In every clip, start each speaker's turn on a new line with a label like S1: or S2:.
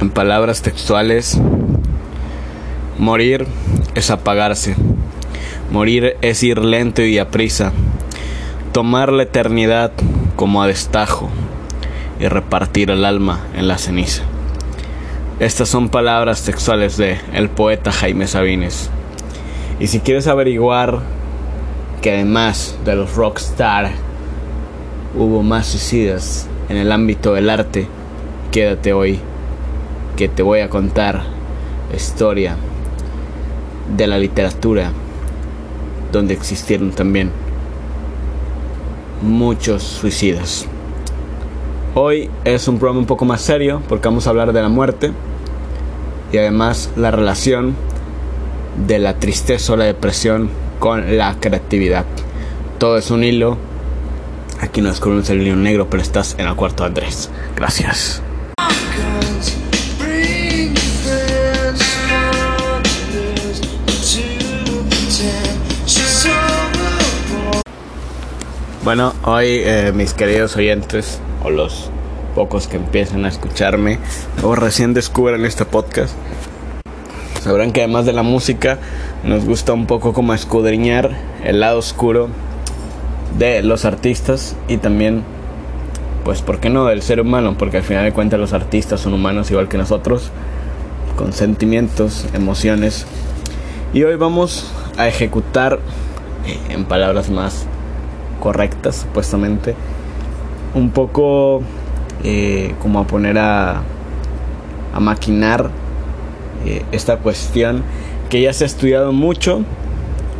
S1: En palabras textuales, morir es apagarse. Morir es ir lento y a prisa. Tomar la eternidad como a destajo y repartir el alma en la ceniza. Estas son palabras textuales de el poeta Jaime Sabines. Y si quieres averiguar que además de los rockstar hubo más suicidas en el ámbito del arte, quédate hoy que te voy a contar historia de la literatura donde existieron también muchos suicidas. Hoy es un programa un poco más serio porque vamos a hablar de la muerte y además la relación de la tristeza o la depresión con la creatividad. Todo es un hilo. Aquí no descubrimos el hilo negro, pero estás en el cuarto de Andrés. Gracias. Bueno, hoy eh, mis queridos oyentes, o los pocos que empiezan a escucharme, o recién descubren este podcast, sabrán que además de la música, nos gusta un poco como escudriñar el lado oscuro de los artistas y también, pues, ¿por qué no?, del ser humano, porque al final de cuentas los artistas son humanos igual que nosotros, con sentimientos, emociones. Y hoy vamos a ejecutar, en palabras más correctas supuestamente, un poco eh, como a poner a, a maquinar eh, esta cuestión que ya se ha estudiado mucho,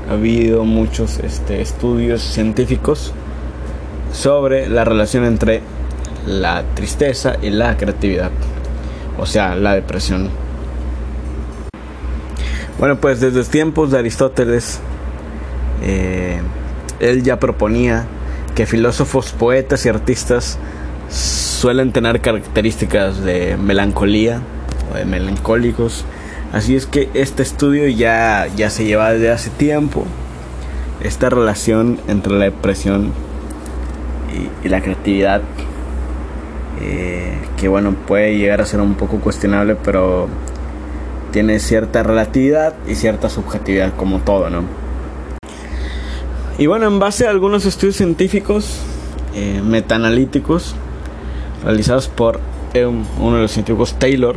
S1: ha habido muchos este, estudios científicos sobre la relación entre la tristeza y la creatividad, o sea, la depresión. Bueno, pues desde tiempos de Aristóteles, eh, él ya proponía que filósofos, poetas y artistas suelen tener características de melancolía o de melancólicos. Así es que este estudio ya, ya se lleva desde hace tiempo. Esta relación entre la depresión y, la creatividad, eh, que bueno, puede llegar a ser un poco cuestionable, pero tiene cierta relatividad y cierta subjetividad como todo, ¿no? Y bueno, en base a algunos estudios científicos eh, metaanalíticos realizados por uno de los científicos Taylor,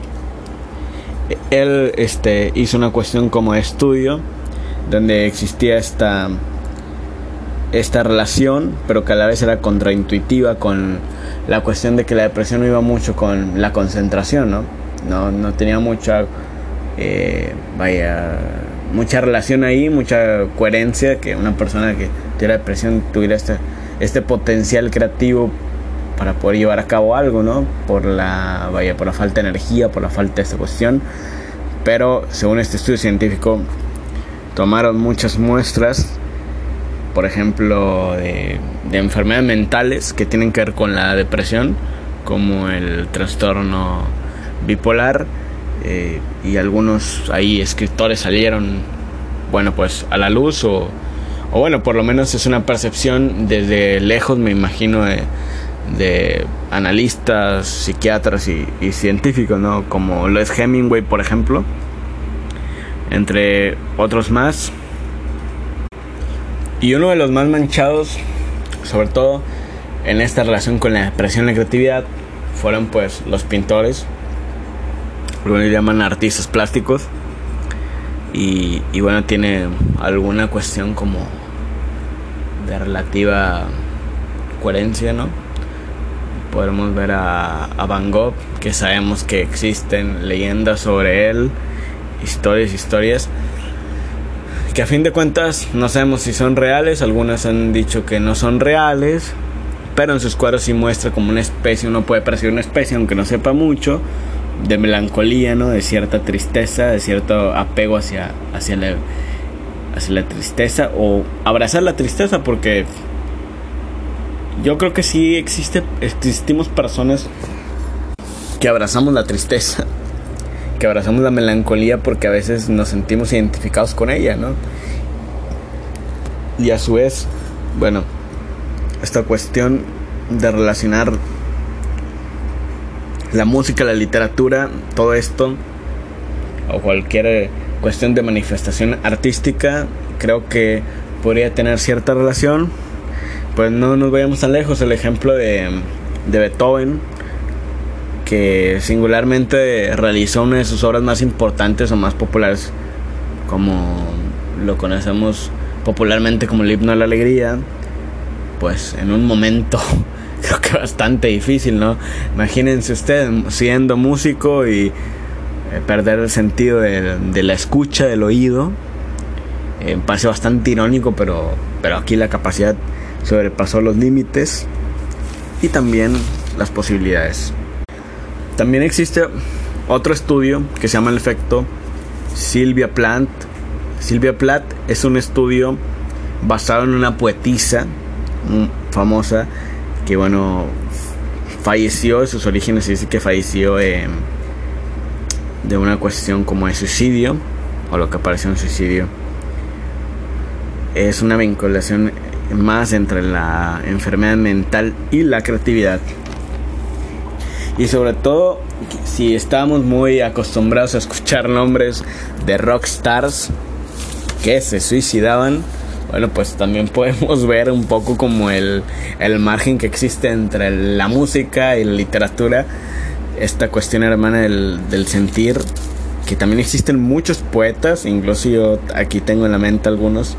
S1: él este, hizo una cuestión como estudio donde existía esta, esta relación, pero que a la vez era contraintuitiva con la cuestión de que la depresión no iba mucho con la concentración, ¿no? No, no tenía mucha, eh, vaya, mucha relación ahí, mucha coherencia, que una persona que tuviera depresión tuviera este, este potencial creativo para poder llevar a cabo algo, ¿no? Por la, vaya, por la falta de energía, por la falta de esta cuestión. Pero según este estudio científico, tomaron muchas muestras, por ejemplo, de, de enfermedades mentales que tienen que ver con la depresión, como el trastorno bipolar, eh, y algunos ahí escritores salieron, bueno, pues a la luz o, bueno, por lo menos es una percepción desde lejos, me imagino, de, analistas, psiquiatras y, científicos, ¿no? Como lo es Hemingway, por ejemplo, entre otros más. Y uno de los más manchados, sobre todo en esta relación con la depresión y la creatividad, fueron pues los pintores, lo le llaman artistas plásticos. Y, y, bueno, tiene alguna cuestión como de relativa coherencia, ¿no? Podemos ver a, a, Van Gogh, que sabemos que existen leyendas sobre él, historias, historias, que a fin de cuentas no sabemos si son reales, algunas han dicho que no son reales, pero en sus cuadros sí muestra como una especie, uno puede percibir una especie aunque no sepa mucho, de melancolía, ¿no? De cierta tristeza, de cierto apego hacia, hacia, la, hacia la tristeza o abrazar la tristeza porque yo creo que sí existe, existimos personas que abrazamos la tristeza, que abrazamos la melancolía porque a veces nos sentimos identificados con ella, ¿no? Y a su vez, bueno, esta cuestión de relacionar la música, la literatura, todo esto, o cualquier cuestión de manifestación artística, creo que podría tener cierta relación. Pues no nos vayamos tan lejos, el ejemplo de, de Beethoven, que singularmente realizó una de sus obras más importantes o más populares, como lo conocemos popularmente como el himno a la alegría, pues en un momento creo que bastante difícil, ¿no? Imagínense usted siendo músico y eh, perder el sentido de, la escucha, del oído. Eh, parece bastante irónico, pero, pero aquí la capacidad sobrepasó los límites y también las posibilidades. También existe otro estudio que se llama el efecto Sylvia Plath. Sylvia Plath es un estudio basado en una poetisa mm, famosa que bueno falleció sus orígenes dice que falleció de una cuestión como de suicidio o lo que pareció un suicidio. Es una vinculación más entre la enfermedad mental y la creatividad. Y sobre todo si estamos muy acostumbrados a escuchar nombres de rockstars que se suicidaban bueno, pues también podemos ver un poco como el, el margen que existe entre la música y la literatura, esta cuestión hermana del, del sentir, que también existen muchos poetas, incluso yo aquí tengo en la mente algunos,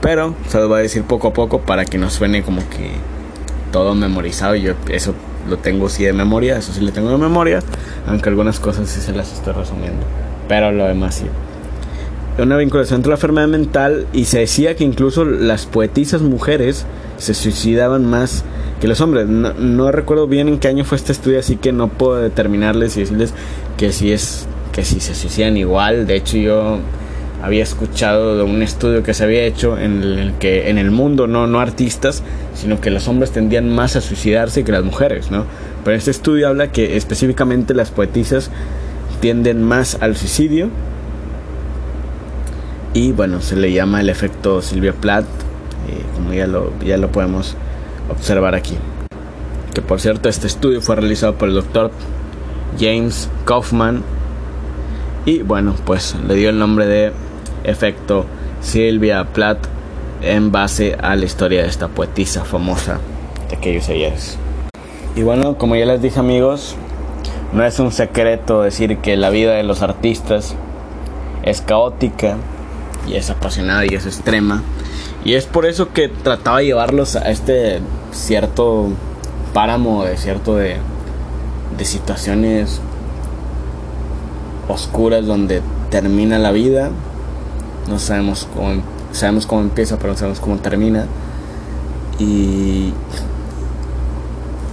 S1: pero se los voy a decir poco a poco para que no suene como que todo memorizado, yo eso lo tengo sí de memoria, eso sí le tengo de memoria, aunque algunas cosas sí se las estoy resumiendo, pero lo demás sí una vinculación entre la enfermedad mental y se decía que incluso las poetisas mujeres se suicidaban más que los hombres. No, recuerdo bien en qué año fue este estudio, así que no puedo determinarles y decirles que si es que si se suicidan igual. De hecho, yo había escuchado de un estudio que se había hecho en el que en el mundo no no artistas, sino que los hombres tendían más a suicidarse que las mujeres, ¿no? Pero este estudio habla que específicamente las poetisas tienden más al suicidio y bueno, se le llama el efecto Silvia Plath, eh, como ya lo, ya lo podemos observar aquí. Que por cierto, este estudio fue realizado por el doctor James Kaufman y bueno, pues le dio el nombre de efecto Silvia Plath en base a la historia de esta poetisa famosa de aquellos ayeres. Y bueno, como ya les dije amigos, no es un secreto decir que la vida de los artistas es caótica, y es apasionada y es extrema. Y es por eso que trataba de llevarlos a este cierto páramo de cierto de, de situaciones oscuras donde termina la vida. No sabemos cómo, sabemos cómo empieza, pero no sabemos cómo termina. Y,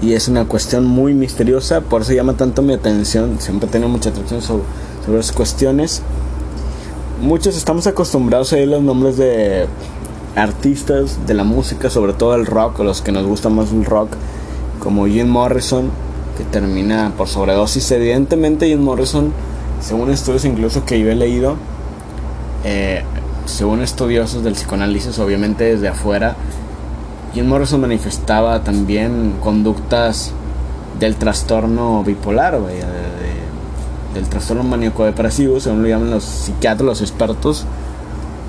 S1: y es una cuestión muy misteriosa, por eso llama tanto mi atención. Siempre tengo mucha atención sobre, sobre esas cuestiones muchos estamos acostumbrados a oír los nombres de artistas de la música, sobre todo el rock, o los que nos gusta más el rock, como Jim Morrison, que termina por sobredosis. Evidentemente, Jim Morrison, según estudios incluso que yo he leído, eh, según estudiosos del psicoanálisis, obviamente desde afuera, Jim Morrison manifestaba también conductas del trastorno bipolar, vaya, del trastorno maníaco depresivo, según lo llaman los psiquiatras, los expertos.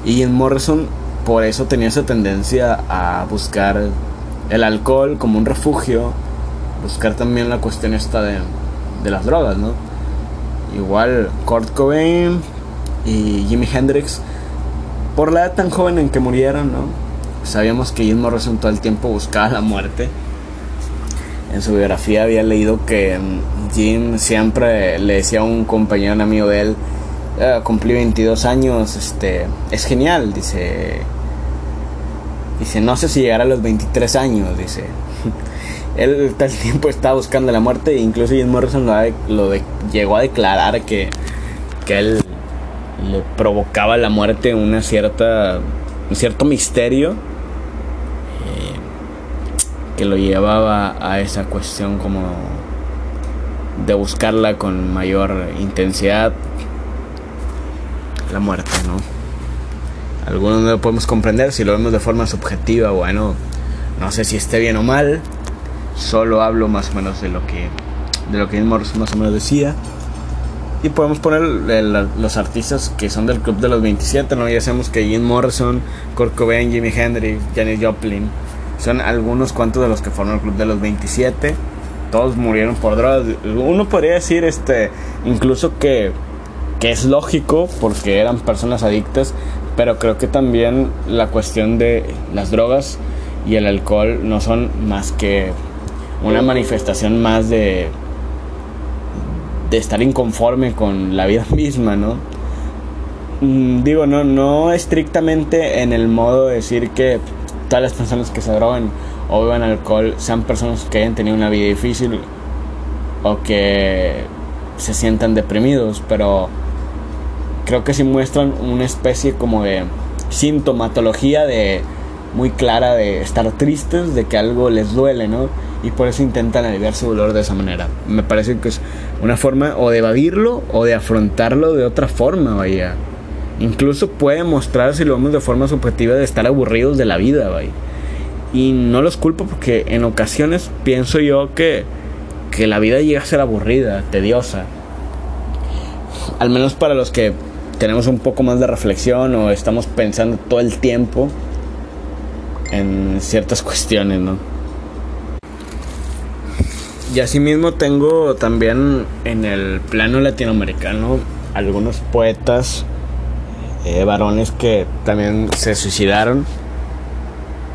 S1: Y en Morrison por eso tenía esa tendencia a buscar el alcohol como un refugio, buscar también la cuestión esta de, de las drogas, ¿no? Igual Kurt Cobain y Jimi Hendrix, por la edad tan joven en que murieron, ¿no? Sabíamos que Jim Morrison todo el tiempo buscaba la muerte en su biografía había leído que Jim siempre le decía a un compañero, un amigo de él, ah, cumplí 22 años, este, es genial, dice, dice, no sé si llegará a los 23 años, dice. él el tiempo estaba buscando la muerte, e incluso Jim Morrison lo, llegó a declarar que, que él le provocaba la muerte una cierta, un cierto misterio que lo llevaba a esa cuestión como de buscarla con mayor intensidad la muerte, ¿no? Algunos no lo podemos comprender si lo vemos de forma subjetiva, bueno, no sé si esté bien o mal, solo hablo más o menos de lo que de lo que más o menos decía. Y podemos poner los artistas que son del club de los 27, ¿no? Ya sabemos que Jim Morrison, Kurt Cobain, Jimi Hendrix, Janis Joplin son algunos cuantos de los que forman el club de los 27. Todos murieron por drogas. Uno podría decir, este, incluso que, que es lógico porque eran personas adictas, pero creo que también la cuestión de las drogas y el alcohol no son más que una manifestación más de de estar inconforme con la vida misma, ¿no? Mm, digo, no, no estrictamente en el modo de decir que todas las personas que se drogan o beban alcohol sean personas que hayan tenido una vida difícil o que se sientan deprimidos, pero creo que sí muestran una especie como de sintomatología de muy clara de estar tristes, de que algo les duele, ¿no? Y por eso intentan aliviar su dolor de esa manera. Me parece que es una forma o de evadirlo o de afrontarlo de otra forma, vaya. Incluso puede mostrar, si lo vemos de forma subjetiva, de estar aburridos de la vida, vaya. Y no los culpo porque en ocasiones pienso yo que, que la vida llega a ser aburrida, tediosa. Al menos para los que tenemos un poco más de reflexión o estamos pensando todo el tiempo en ciertas cuestiones, ¿no? Y asimismo tengo también en el plano latinoamericano algunos poetas, eh, varones que también se suicidaron.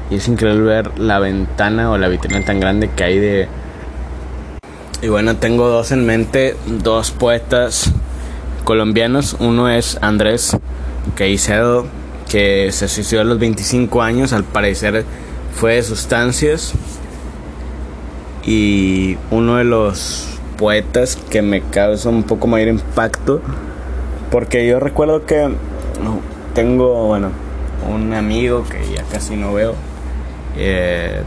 S1: Y es increíble ver la ventana o la vitrina tan grande que hay de... Y bueno, tengo dos en mente, dos poetas colombianos. Uno es Andrés Caicedo, que se suicidó a los 25 años, al parecer fue de sustancias. Y uno de los poetas que me causa un poco mayor impacto, porque yo recuerdo que tengo, bueno, un amigo que ya casi no veo, eh,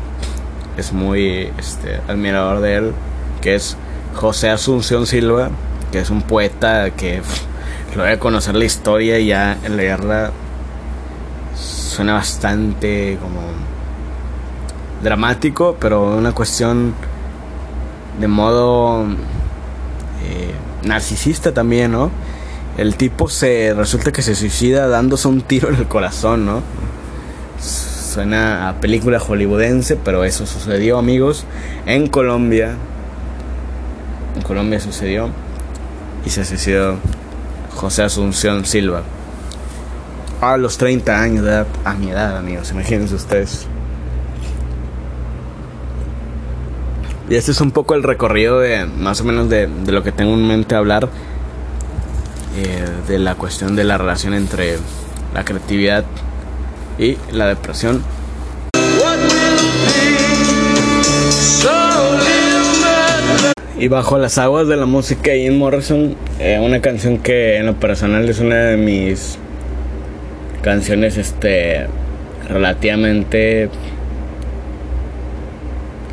S1: es muy este, admirador de él, que es José Asunción Silva, que es un poeta que lo voy conocer la historia y ya leerla suena bastante como dramático, pero una cuestión de modo eh, narcisista también, ¿no? El tipo se resulta que se suicida dándose un tiro en el corazón, ¿no? Suena a película hollywoodense, pero eso sucedió, amigos, en Colombia. En Colombia sucedió y se suicidó José Asunción Silva a los 30 años de edad, a mi edad, amigos, imagínense ustedes. Y este es un poco el recorrido de más o menos de, lo que tengo en mente hablar, eh, de la cuestión de la relación entre la creatividad y la depresión. Y bajo las aguas de la música Jim Morrison, eh, una canción que en lo personal es una de mis canciones este relativamente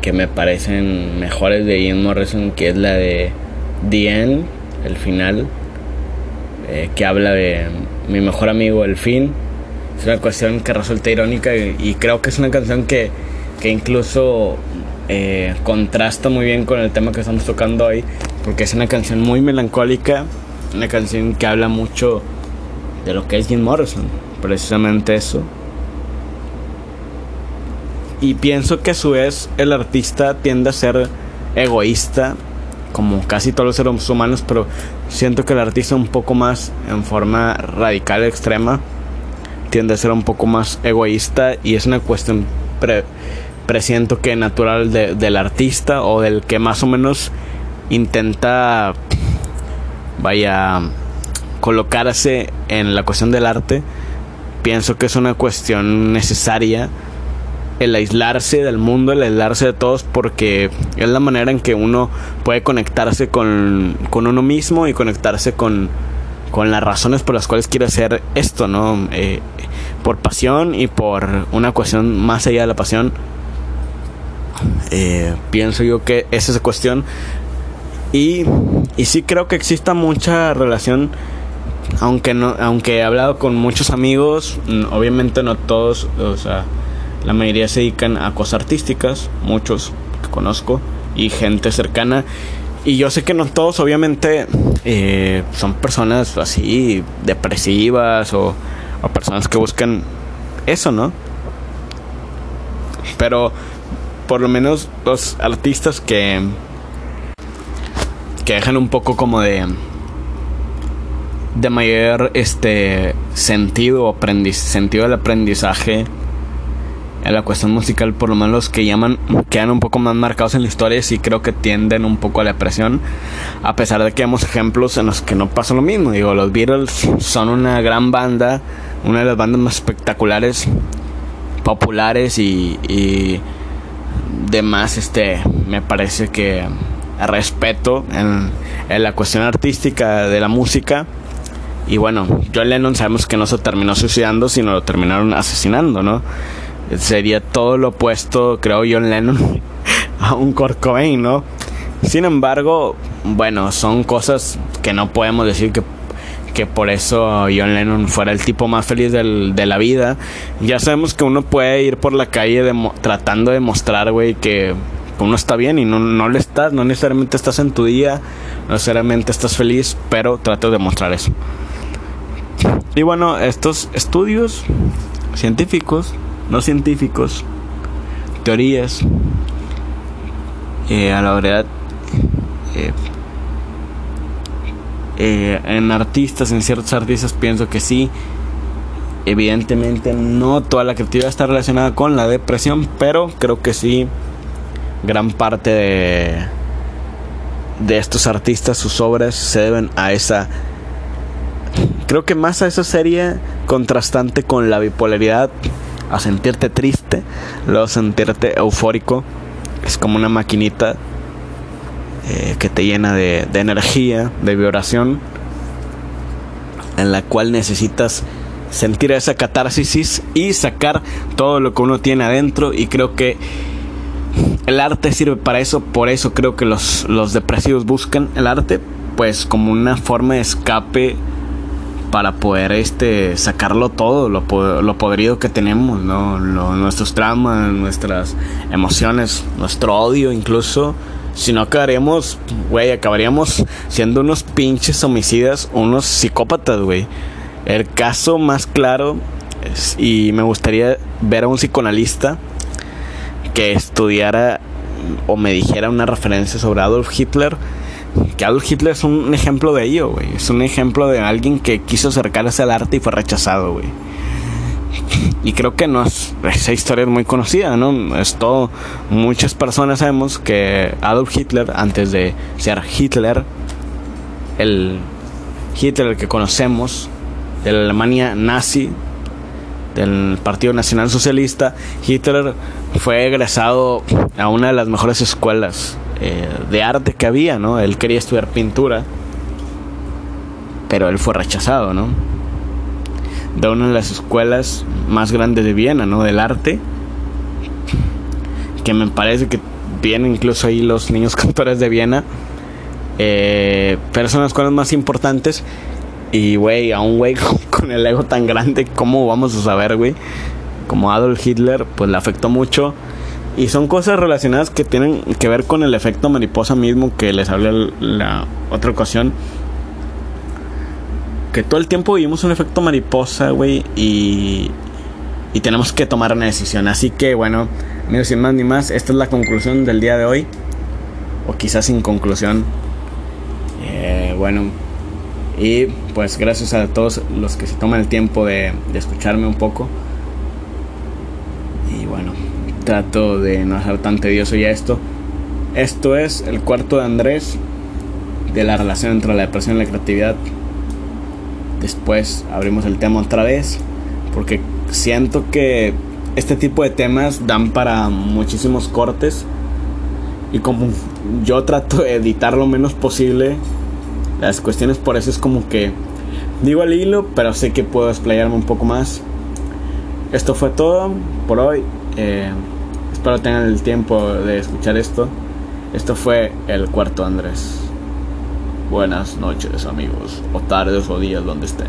S1: que me parecen mejores de Ian Morrison, que es la de The End, el final, eh, que habla de mi mejor amigo, el fin. Es una cuestión que resulta irónica y, creo que es una canción que, que incluso eh, contrasta muy bien con el tema que estamos tocando hoy, porque es una canción muy melancólica, una canción que habla mucho de lo que es Jim Morrison precisamente eso. Y pienso que a su vez el artista tiende a ser egoísta, como casi todos los seres humanos, pero siento que el artista un poco más en forma radical, extrema, tiende a ser un poco más egoísta y es una cuestión, presiento que natural del artista o del que más o menos intenta, vaya, colocarse en la cuestión del arte. Pienso que es una cuestión necesaria el aislarse del mundo, el aislarse de todos, porque es la manera en que uno puede conectarse con, uno mismo y conectarse con, con, las razones por las cuales quiere hacer esto, ¿no? Eh, por pasión y por una cuestión más allá de la pasión. Eh, pienso yo que esa es la cuestión. Y, y sí creo que exista mucha relación aunque no aunque he hablado con muchos amigos obviamente no todos o sea la mayoría se dedican a cosas artísticas muchos que conozco y gente cercana Y yo sé que no todos, obviamente, eh, son personas así depresivas o, o personas que buscan eso, ¿no? Pero por lo menos los artistas que que dejan un poco como de de mayor este sentido aprendiz, sentido del aprendizaje en la cuestión musical por lo menos los que llaman quedan un poco más marcados en la historia y creo que tienden un poco a la depresión a pesar de que vemos ejemplos en los que no pasa lo mismo digo los Beatles son una gran banda una de las bandas más espectaculares populares y, y demás este me parece que respeto en, en la cuestión artística de la música y bueno, John Lennon sabemos que no se terminó suicidando, sino lo terminaron asesinando, ¿no? Sería todo lo opuesto, creo, John Lennon a un Kurt ¿no? Sin embargo, bueno, son cosas que no podemos decir que, que por eso John Lennon fuera el tipo más feliz del, de la vida. Ya sabemos que uno puede ir por la calle tratando de mostrar, güey, que uno está bien y no, no le estás, no necesariamente estás en tu día, no necesariamente estás feliz, pero trato de mostrar eso. Y bueno, estos estudios científicos, no científicos, teorías, eh, a la verdad, eh, eh, en artistas, en ciertos artistas pienso que sí. Evidentemente no toda la creatividad está relacionada con la depresión, pero creo que sí gran parte de, de estos artistas, sus obras se deben a esa Creo que más a eso sería contrastante con la bipolaridad, a sentirte triste, luego sentirte eufórico. Es como una maquinita eh, que te llena de, de energía, de vibración, en la cual necesitas sentir esa catarsis y sacar todo lo que uno tiene adentro. Y creo que el arte sirve para eso, por eso creo que los, los depresivos buscan el arte, pues como una forma de escape para poder este sacarlo todo, lo, lo podrido que tenemos, ¿no? nuestros traumas, nuestras emociones, nuestro odio incluso. Si no acabaríamos, güey, acabaríamos siendo unos pinches homicidas, unos psicópatas, güey. El caso más claro, y me gustaría ver a un psicoanalista que estudiara o me dijera una referencia sobre Adolf Hitler que Adolf Hitler es un ejemplo de ello, güey. Es un ejemplo de alguien que quiso acercarse al arte y fue rechazado, güey. Y creo que no es, esa historia es muy conocida, ¿no? Es todo, muchas personas sabemos que Adolf Hitler, antes de ser Hitler, el Hitler que conocemos, de la Alemania nazi, del Partido Nacional Socialista, Hitler fue egresado a una de las mejores escuelas eh, de arte que había, ¿no? Él quería estudiar pintura, pero él fue rechazado, ¿no? De una de las escuelas más grandes de Viena, ¿no? Del arte, que me parece que vienen incluso ahí los niños cantores de Viena, eh, pero son las escuelas más importantes. Y, güey, a un güey con el ego tan grande, ¿cómo vamos a saber, güey? Como Adolf Hitler, pues le afectó mucho y son cosas relacionadas que tienen que ver con el efecto mariposa mismo que les hablé la otra ocasión. Que todo el tiempo vivimos un efecto mariposa, güey, y, y tenemos que tomar una decisión. Así que, bueno, amigos, sin más ni más, esta es la conclusión del día de hoy. O quizás sin conclusión. Eh, bueno, y pues gracias a todos los que se toman el tiempo de, de escucharme un poco. Trato de no ser tan tedioso ya esto. Esto es el cuarto de Andrés de la relación entre la depresión y la creatividad. Después abrimos el tema otra vez porque siento que este tipo de temas dan para muchísimos cortes y como yo trato de editar lo menos posible las cuestiones por eso es como que digo al hilo pero sé que puedo explayarme un poco más esto fue todo por hoy eh, Espero tengan el tiempo de escuchar esto. Esto fue el cuarto Andrés. Buenas noches amigos, o tardes o días donde estén.